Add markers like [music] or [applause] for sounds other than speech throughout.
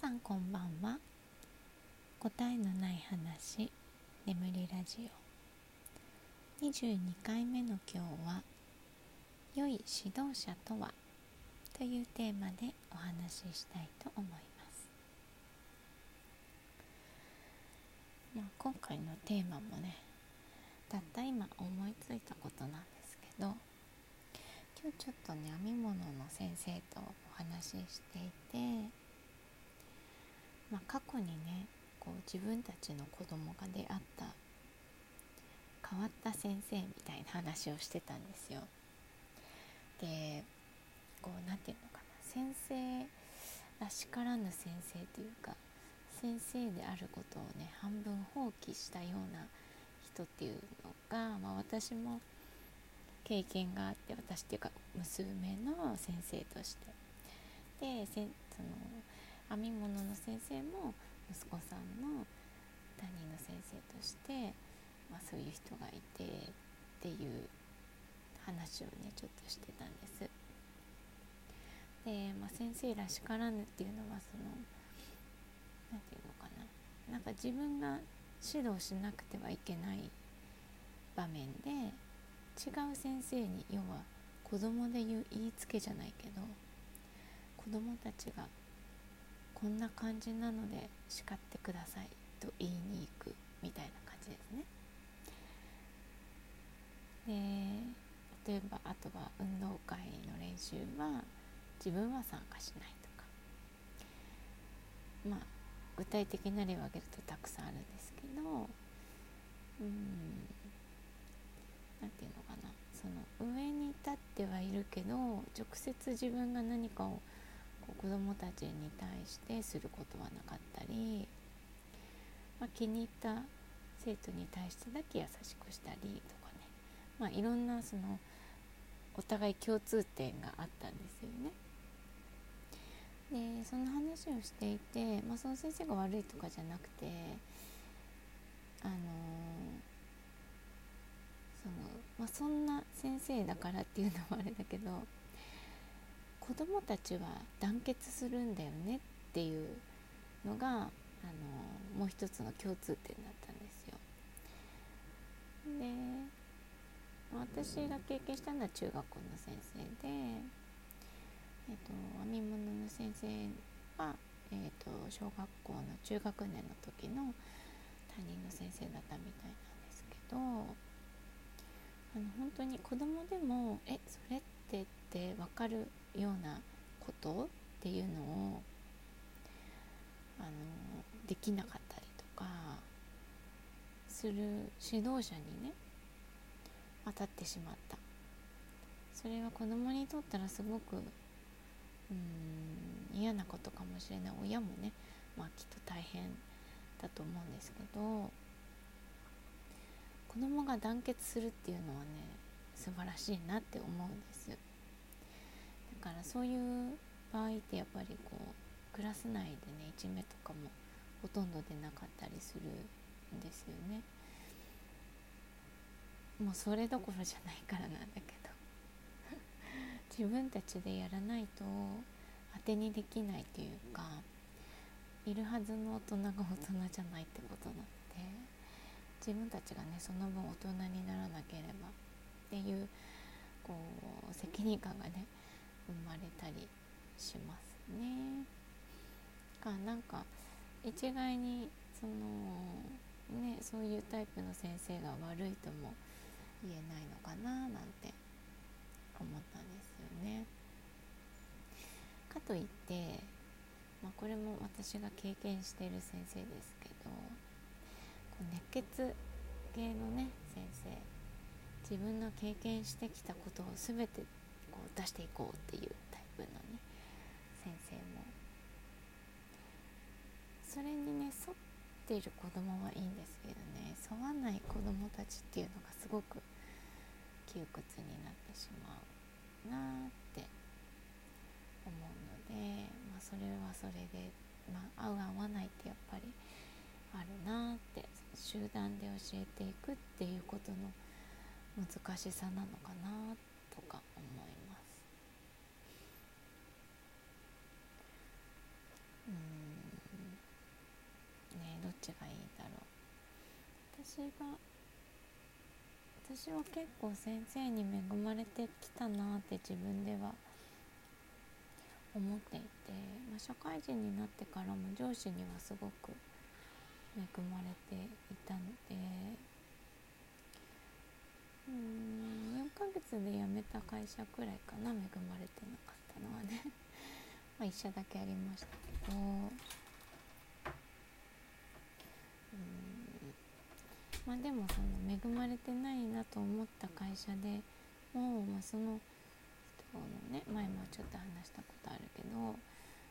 さんこんばんは。答えのない話眠りラジオ。22回目の今日は「良い指導者とは?」というテーマでお話ししたいと思います、まあ、今回のテーマもねたった今思いついたことなんですけど今日ちょっとね編み物の先生とお話ししていてまあ、過去にねこう自分たちの子供が出会った変わった先生みたいな話をしてたんですよ。でこう何て言うのかな先生らしからぬ先生というか先生であることをね半分放棄したような人っていうのが、まあ、私も経験があって私っていうか娘の先生としてでその編み物の先生も息子さんの担任の先生として、まあ、そういう人がいてっていう話をねちょっとしてたんです。で、まあ、先生らしからぬっていうのはその何て言うのかななんか自分が指導しなくてはいけない場面で違う先生に要は子供で言う言いつけじゃないけど子供たちがこんな感じなので叱ってくださいと言いに行くみたいな感じですね。で例えばあとは運動会の練習は自分は参加しないとかまあ具体的な例を挙げるとたくさんあるんですけどうん何て言うのかなその上に立ってはいるけど直接自分が何かを子どもたちに対してすることはなかったり、まあ、気に入った生徒に対してだけ優しくしたりとかね、まあ、いろんなそのお互い共通点があったんですよね。でその話をしていて、まあ、その先生が悪いとかじゃなくてあのそのまあ、そんな先生だからっていうのもあれだけど子どもたちは団結するんだよねっていうのがあのもう一つの共通点だったんですよ。で私が経験したのは中学校の先生で、えーと、編み物の先生は、えーと、小学校の中学年の時の担任の先生だったみたいなんですけどあの本当に子供でも「えそれって」って分かるようなことっていうのをあのできなかったりとかする指導者にね当たってしまった。それは子供にとったらすごくうん嫌なことかもしれない。親もね、まあ、きっと大変だと思うんですけど子供が団結するっていうのはね素晴らしいなって思うんです。からそういう場合ってやっぱりこうクラス内でねいじめとかもほとんど出なかったりするんですよね。もうそれどころじゃないからなんだけど自分たちでやらないと当てにできないというかいるはずの大人が大人じゃないってことなので自分たちがねその分大人にならなければっていうこう責任感がね生まれたりしますね。かなんか一概にそのねそういうタイプの先生が悪いとも言えないのかななんて思ったんですよね。かといって、まあ、これも私が経験している先生ですけど熱血系のね先生自分の経験してきたことを全て出していこうっていうタイプのね先生もそれにね沿っている子供はいいんですけどね沿わない子供たちっていうのがすごく窮屈になってしまうなって思うので、まあ、それはそれで、まあ、合う合わないってやっぱりあるなって集団で教えていくっていうことの難しさなのかなとか思います。うん私が私は結構先生に恵まれてきたなって自分では思っていて、まあ、社会人になってからも上司にはすごく恵まれていたのでうん4ヶ月で辞めた会社くらいかな恵まれてなかったのはね。[laughs] まあ1社だけありましたけどうんまあでもその恵まれてないなと思った会社でもう、まあ、その人のね前もちょっと話したことあるけど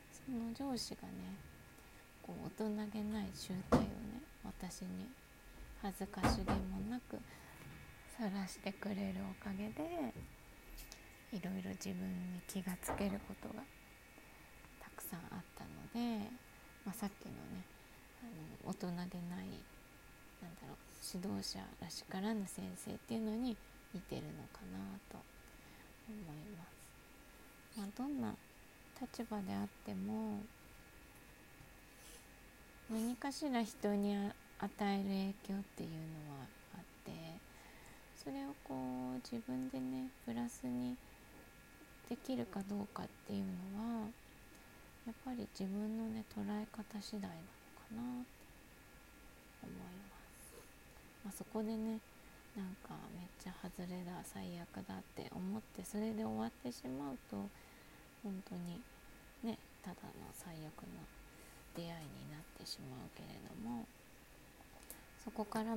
その上司がねこう大人げない集体をね私に恥ずかしげもなく晒してくれるおかげでいろいろ自分に気がつけることがたくさんあったので、まあ、さっきのねあの大人げないなんだろう指導者らしからぬ先生っていうのに似てるのかなと思います。まあ、どんな立場であっても何かしら人に与える影響っていうのはあってそれをこう自分でねプラスにできるかどうかっていうのはやっぱり自分のね捉え方次第なのかなって思います。まあ、そこでねなんかめっちゃ外れだ最悪だって思ってそれで終わってしまうと本当にねただの最悪な出会いになってしまうけれどもそこから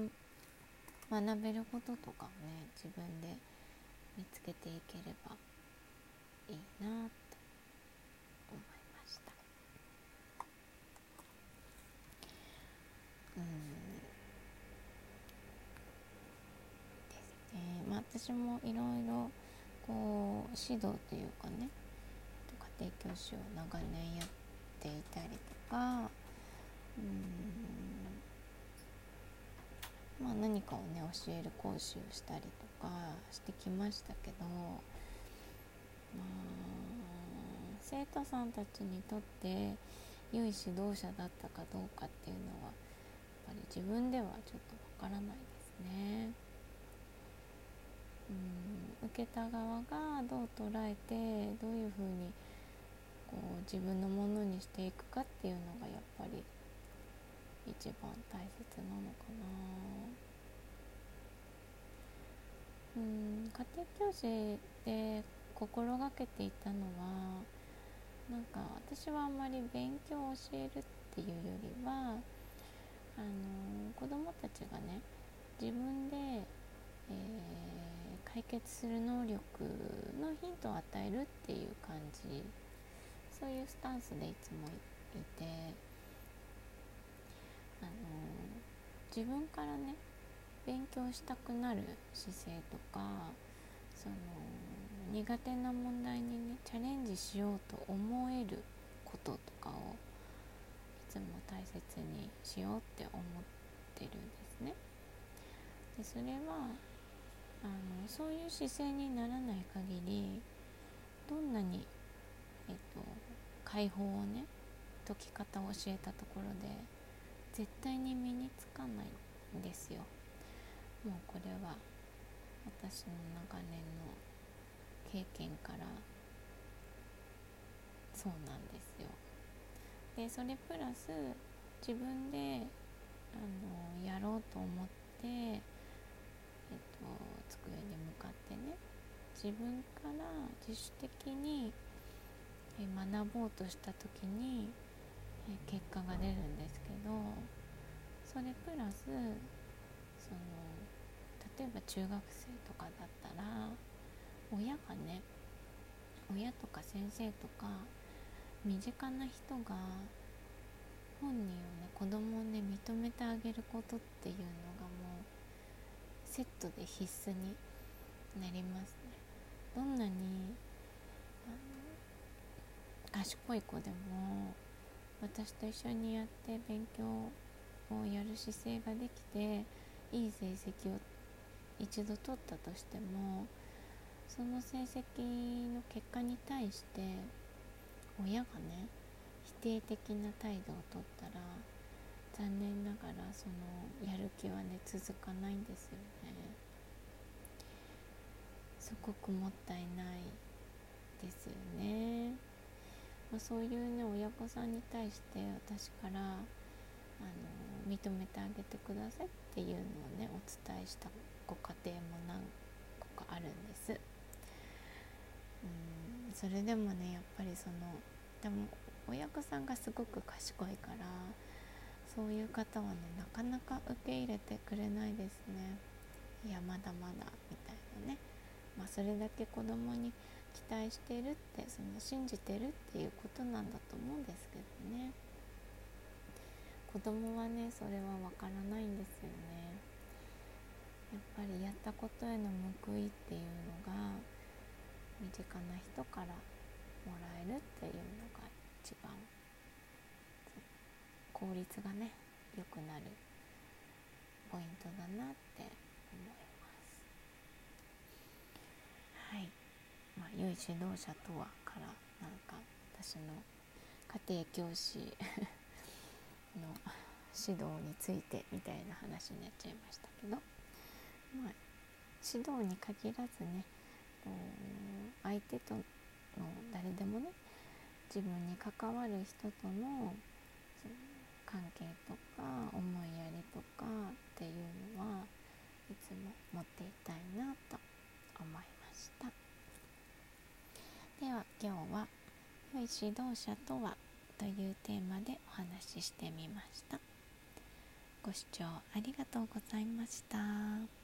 学べることとかをね自分で見つけていければいいなと思いましたうんですねまあ私もいろいろこう指導というかね家庭教師を長年やっていたりとかうんまあ何かをね教える講師をしたりとかしてきましたけどまあ生徒さんたちにとって良い指導者だったかどうかっていうのはやっぱり自分ではちょっとわからないですね。うん受けた側がどう捉えてどういうふうにこう自分のものにしていくかっていうのがやっぱり一番大切なのかな。うん家庭教師で心がけていたのはなんか私はあんまり勉強を教えるっていうよりはあの子どもたちがね自分で、えー、解決する能力のヒントを与えるっていう感じそういうスタンスでいつもいてあの自分からね勉強したくなる姿勢とかその苦手な問題にねチャレンジしようと思えることとかをいつも大切にしようって思ってるんですね。でそれはあのそういう姿勢にならない限りどんなにえっと、解放をね解き方を教えたところで絶対に身につかないんですよ。もうこれは私の長年の経験からそうなんですよ。でそれプラス自分であのやろうと思って、えっと、机に向かってね自分から自主的に学ぼうとした時に結果が出るんですけどそれプラスその例えば中学生とかだったら親がね親とか先生とか身近な人が本人をね子供をね認めてあげることっていうのがセットで必須になりますね。どんなに賢い子でも私と一緒にやって勉強をやる姿勢ができていい成績を一度取ったとしてもその成績の結果に対して親がね否定的な態度をとったら残念ながらその続かないんですよね。すごくもったいないですよね、まあ、そういうね親御さんに対して私からあの認めてあげてくださいっていうのをねお伝えしたご家庭も何個かあるんです。うん。それでもねやっぱりそのでも親御さんがすごく賢いからそういう方はねなかなか受け入れてくれないですね。いやまだまだみたいなね。まあそれだけ子供に期待してるってその信じてるっていうことなんだと思うんですけどね。子供はねそれはわからないんですよね。やっぱりやったことへの報いっていうのが身近な人からもらえるっていうのが一番効率がね良くなるポイントだなって思います。はい。まあ良い指導者とはからなんか私の家庭教師 [laughs] の指導についてみたいな話になっちゃいましたけど、まあ、指導に限らずね相手との誰でもね自分に関わる人との関係とか思いやりとかっていうのはいつも持っていたいなと思いましたでは今日は「良い指導者とは?」というテーマでお話ししてみましたご視聴ありがとうございました。